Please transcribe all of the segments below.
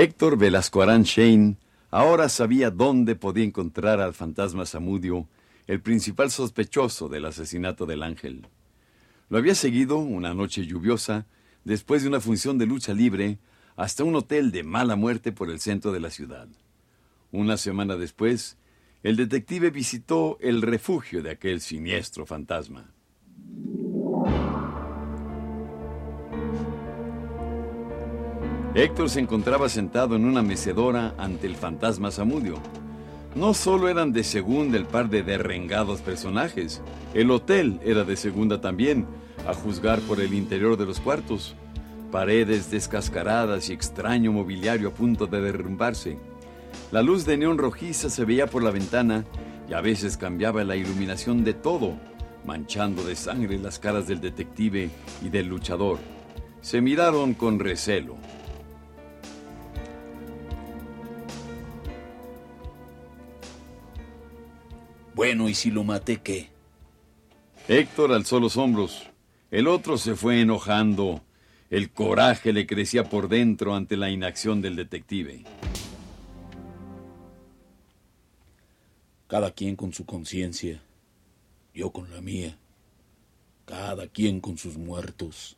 Héctor Velasco Arán Shane ahora sabía dónde podía encontrar al fantasma Samudio, el principal sospechoso del asesinato del ángel. Lo había seguido una noche lluviosa, después de una función de lucha libre, hasta un hotel de mala muerte por el centro de la ciudad. Una semana después, el detective visitó el refugio de aquel siniestro fantasma. Héctor se encontraba sentado en una mecedora ante el fantasma Samudio. No solo eran de segunda el par de derrengados personajes, el hotel era de segunda también, a juzgar por el interior de los cuartos. Paredes descascaradas y extraño mobiliario a punto de derrumbarse. La luz de neón rojiza se veía por la ventana y a veces cambiaba la iluminación de todo, manchando de sangre las caras del detective y del luchador. Se miraron con recelo. Bueno, ¿y si lo maté qué? Héctor alzó los hombros. El otro se fue enojando. El coraje le crecía por dentro ante la inacción del detective. Cada quien con su conciencia, yo con la mía. Cada quien con sus muertos.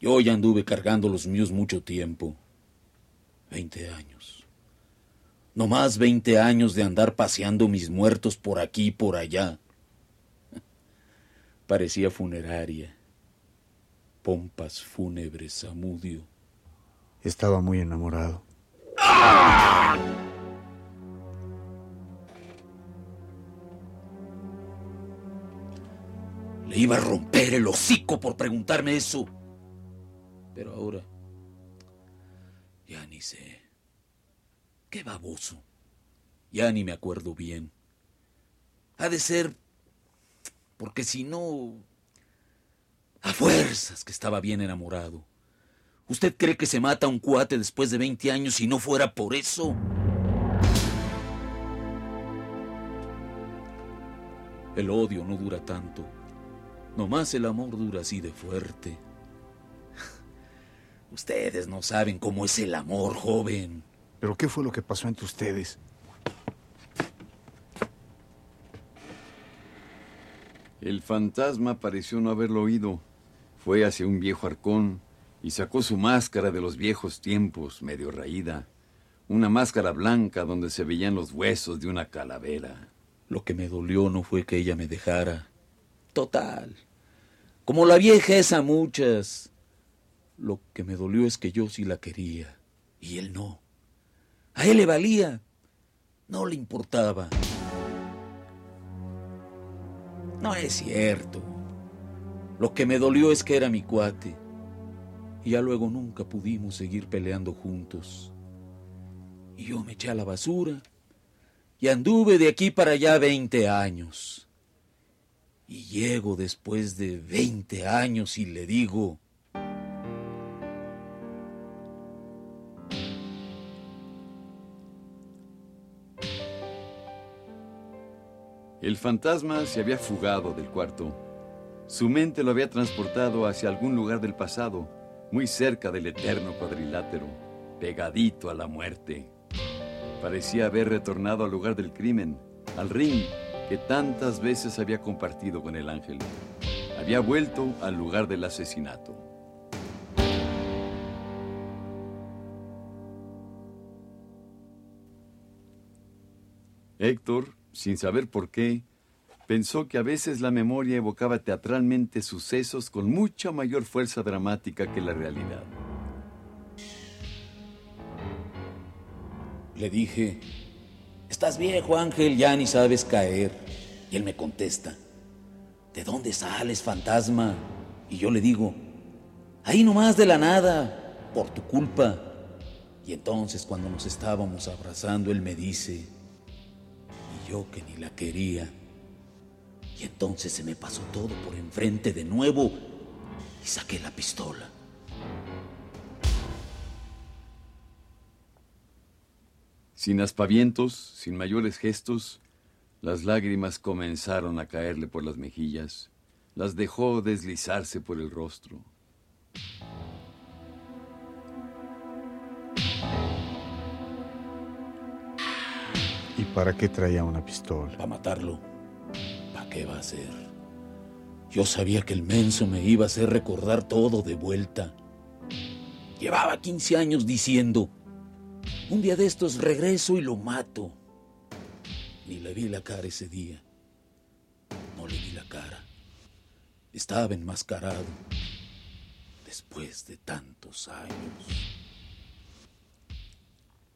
Yo ya anduve cargando los míos mucho tiempo. Veinte años. No más veinte años de andar paseando mis muertos por aquí y por allá. Parecía funeraria. Pompas fúnebres, Samudio. Estaba muy enamorado. Le iba a romper el hocico por preguntarme eso. Pero ahora... Ya ni sé. Qué baboso. Ya ni me acuerdo bien. Ha de ser... Porque si no... A fuerzas que estaba bien enamorado. ¿Usted cree que se mata a un cuate después de 20 años si no fuera por eso? El odio no dura tanto. Nomás el amor dura así de fuerte. Ustedes no saben cómo es el amor, joven. ¿Pero qué fue lo que pasó entre ustedes? El fantasma pareció no haberlo oído. Fue hacia un viejo arcón y sacó su máscara de los viejos tiempos, medio raída. Una máscara blanca donde se veían los huesos de una calavera. Lo que me dolió no fue que ella me dejara. Total. Como la vieja esa muchas. Lo que me dolió es que yo sí la quería. Y él no. A él le valía. No le importaba. No es cierto. Lo que me dolió es que era mi cuate. Y ya luego nunca pudimos seguir peleando juntos. Y yo me eché a la basura. Y anduve de aquí para allá veinte años. Y llego después de veinte años y le digo... El fantasma se había fugado del cuarto. Su mente lo había transportado hacia algún lugar del pasado, muy cerca del eterno cuadrilátero, pegadito a la muerte. Parecía haber retornado al lugar del crimen, al ring que tantas veces había compartido con el ángel. Había vuelto al lugar del asesinato. Héctor, sin saber por qué, pensó que a veces la memoria evocaba teatralmente sucesos con mucha mayor fuerza dramática que la realidad. Le dije, estás viejo Ángel, ya ni sabes caer. Y él me contesta, ¿de dónde sales, fantasma? Y yo le digo, ahí nomás de la nada, por tu culpa. Y entonces cuando nos estábamos abrazando, él me dice, yo que ni la quería. Y entonces se me pasó todo por enfrente de nuevo y saqué la pistola. Sin aspavientos, sin mayores gestos, las lágrimas comenzaron a caerle por las mejillas, las dejó deslizarse por el rostro. ¿Y para qué traía una pistola? Para matarlo. ¿Para qué va a ser? Yo sabía que el menso me iba a hacer recordar todo de vuelta. Llevaba 15 años diciendo, un día de estos regreso y lo mato. Ni le vi la cara ese día. No le vi la cara. Estaba enmascarado. Después de tantos años.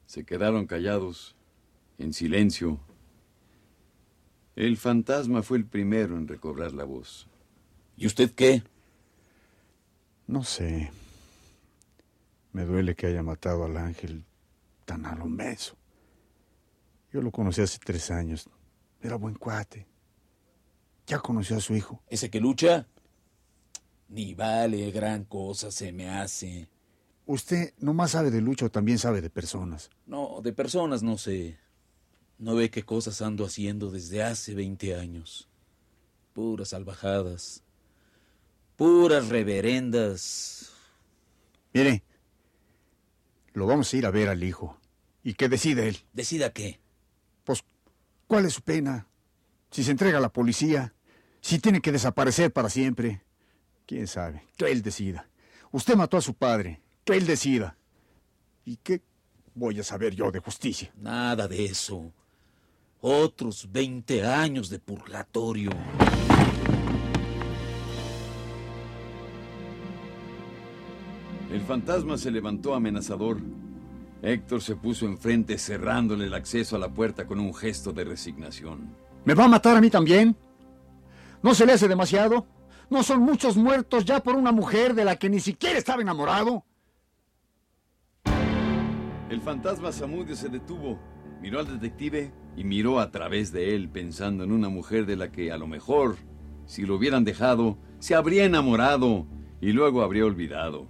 Se quedaron callados, en silencio. El fantasma fue el primero en recobrar la voz. ¿Y usted qué? No sé. Me duele que haya matado al ángel tan a lo menso. Yo lo conocí hace tres años. Era buen cuate. Ya conoció a su hijo. ¿Ese que lucha? Ni vale gran cosa se me hace. Usted no más sabe de lucha o también sabe de personas. No, de personas no sé. No ve qué cosas ando haciendo desde hace 20 años. Puras salvajadas. Puras reverendas. Mire, lo vamos a ir a ver al hijo. ¿Y qué decide él? ¿Decida qué? Pues, ¿cuál es su pena? Si se entrega a la policía, si tiene que desaparecer para siempre. ¿Quién sabe? Que él decida. Usted mató a su padre. Que él decida. ¿Y qué voy a saber yo de justicia? Nada de eso. Otros 20 años de purgatorio. El fantasma se levantó amenazador. Héctor se puso enfrente cerrándole el acceso a la puerta con un gesto de resignación. ¿Me va a matar a mí también? ¿No se le hace demasiado? ¿No son muchos muertos ya por una mujer de la que ni siquiera estaba enamorado? El fantasma Samudio se detuvo, miró al detective y miró a través de él pensando en una mujer de la que a lo mejor, si lo hubieran dejado, se habría enamorado y luego habría olvidado.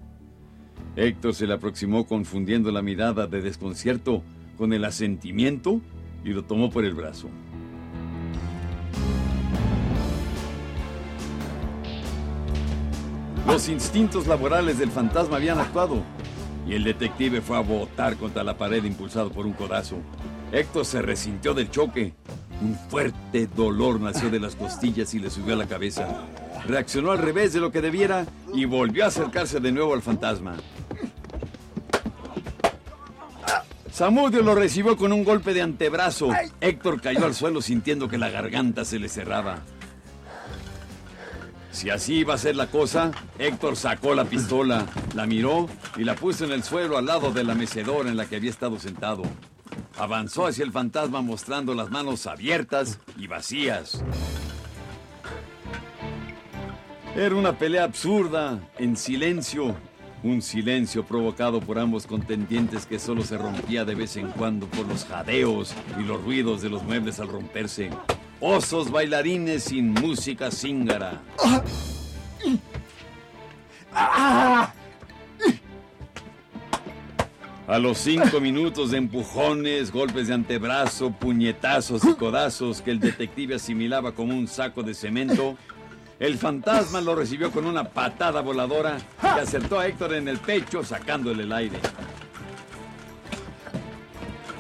Héctor se le aproximó confundiendo la mirada de desconcierto con el asentimiento y lo tomó por el brazo. Los instintos laborales del fantasma habían actuado y el detective fue a botar contra la pared impulsado por un codazo. Héctor se resintió del choque. Un fuerte dolor nació de las costillas y le subió a la cabeza. Reaccionó al revés de lo que debiera y volvió a acercarse de nuevo al fantasma. Samudio lo recibió con un golpe de antebrazo. Héctor cayó al suelo sintiendo que la garganta se le cerraba. Si así iba a ser la cosa, Héctor sacó la pistola, la miró y la puso en el suelo al lado de la mecedora en la que había estado sentado. Avanzó hacia el fantasma mostrando las manos abiertas y vacías. Era una pelea absurda, en silencio. Un silencio provocado por ambos contendientes que solo se rompía de vez en cuando por los jadeos y los ruidos de los muebles al romperse. Osos bailarines sin música zíngara. A los cinco minutos de empujones, golpes de antebrazo, puñetazos y codazos que el detective asimilaba como un saco de cemento, el fantasma lo recibió con una patada voladora que acertó a Héctor en el pecho sacándole el aire.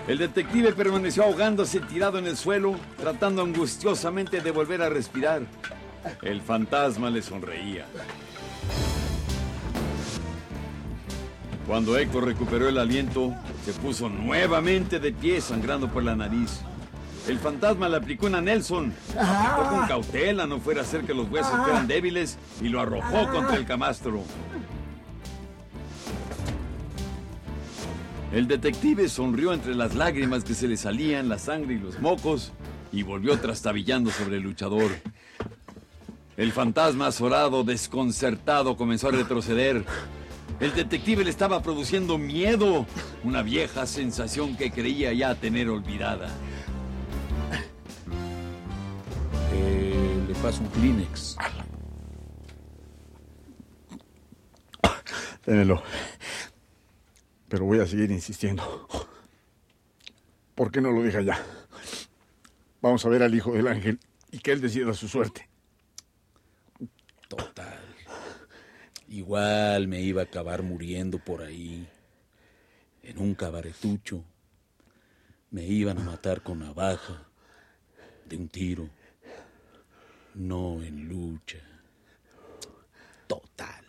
El detective permaneció ahogándose tirado en el suelo, tratando angustiosamente de volver a respirar. El fantasma le sonreía. Cuando Héctor recuperó el aliento, se puso nuevamente de pie, sangrando por la nariz. El fantasma le aplicó una Nelson, aplicó con cautela, no fuera a hacer que los huesos fueran débiles, y lo arrojó contra el camastro. El detective sonrió entre las lágrimas que se le salían, la sangre y los mocos, y volvió trastabillando sobre el luchador. El fantasma azorado, desconcertado, comenzó a retroceder. El detective le estaba produciendo miedo, una vieja sensación que creía ya tener olvidada. Eh, le paso un Kleenex. Ténelo. Pero voy a seguir insistiendo. ¿Por qué no lo deja ya? Vamos a ver al hijo del ángel y que él decida su suerte. Total. Igual me iba a acabar muriendo por ahí, en un cabaretucho. Me iban a matar con navaja, de un tiro, no en lucha. Total.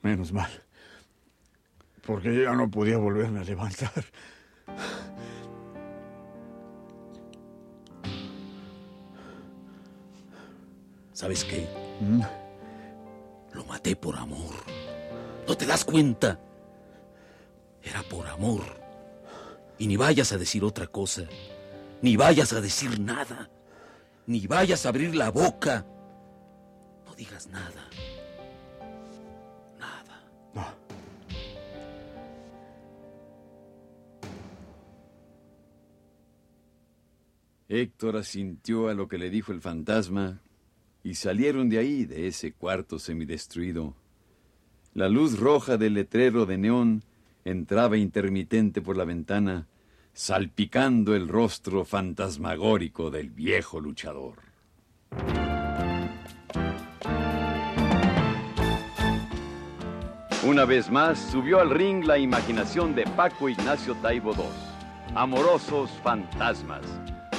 Menos mal. Porque yo ya no podía volverme a levantar. ¿Sabes qué? Lo maté por amor. ¿No te das cuenta? Era por amor. Y ni vayas a decir otra cosa. Ni vayas a decir nada. Ni vayas a abrir la boca. No digas nada. Nada. No. Héctor asintió a lo que le dijo el fantasma y salieron de ahí, de ese cuarto semidestruido. La luz roja del letrero de neón entraba intermitente por la ventana, salpicando el rostro fantasmagórico del viejo luchador. Una vez más subió al ring la imaginación de Paco Ignacio Taibo II. Amorosos fantasmas.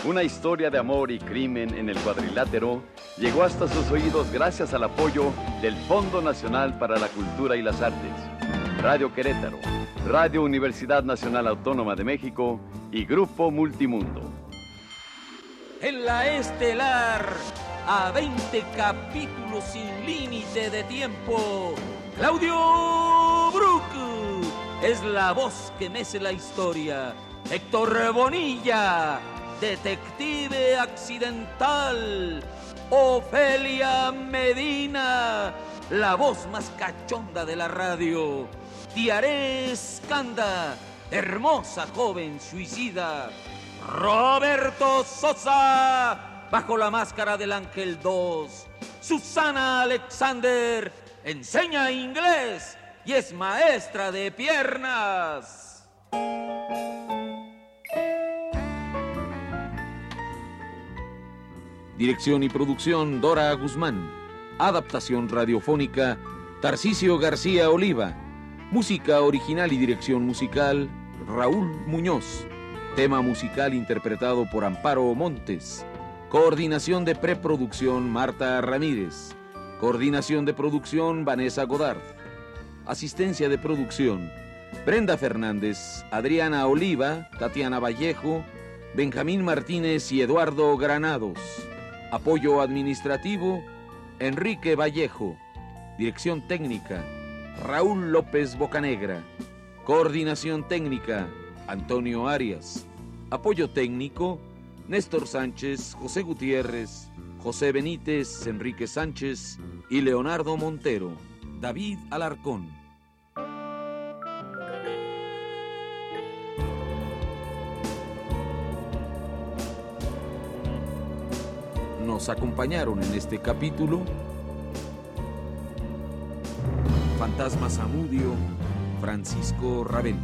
Una historia de amor y crimen en el cuadrilátero llegó hasta sus oídos gracias al apoyo del Fondo Nacional para la Cultura y las Artes, Radio Querétaro, Radio Universidad Nacional Autónoma de México y Grupo Multimundo. En la estelar, a 20 capítulos sin límite de tiempo, Claudio Brook es la voz que mece la historia. Héctor Bonilla, detective accidental. Ofelia Medina, la voz más cachonda de la radio. Tiaré Escanda, hermosa joven suicida. Roberto Sosa, bajo la máscara del Ángel 2. Susana Alexander, enseña inglés y es maestra de piernas. Dirección y producción Dora Guzmán. Adaptación radiofónica Tarcisio García Oliva. Música original y dirección musical Raúl Muñoz. Tema musical interpretado por Amparo Montes. Coordinación de preproducción Marta Ramírez. Coordinación de producción Vanessa Godard. Asistencia de producción Brenda Fernández, Adriana Oliva, Tatiana Vallejo, Benjamín Martínez y Eduardo Granados. Apoyo administrativo, Enrique Vallejo. Dirección técnica, Raúl López Bocanegra. Coordinación técnica, Antonio Arias. Apoyo técnico, Néstor Sánchez, José Gutiérrez, José Benítez, Enrique Sánchez y Leonardo Montero. David Alarcón. Nos acompañaron en este capítulo Fantasma Zamudio, Francisco Rabel.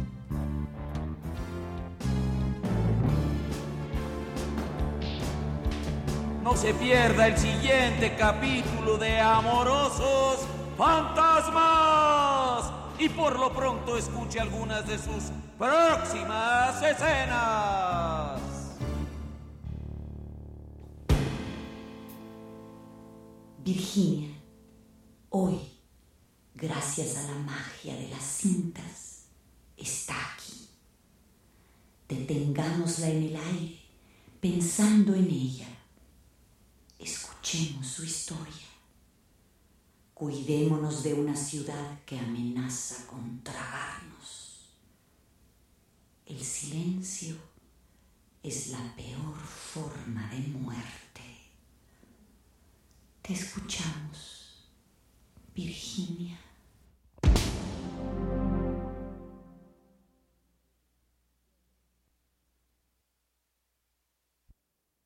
No se pierda el siguiente capítulo de Amorosos Fantasmas. Y por lo pronto escuche algunas de sus próximas escenas. Virginia, hoy, gracias a la magia de las cintas, está aquí. Detengámosla en el aire, pensando en ella. Escuchemos su historia. Cuidémonos de una ciudad que amenaza con tragarnos. El silencio es la peor forma de muerte. Te escuchamos, Virginia.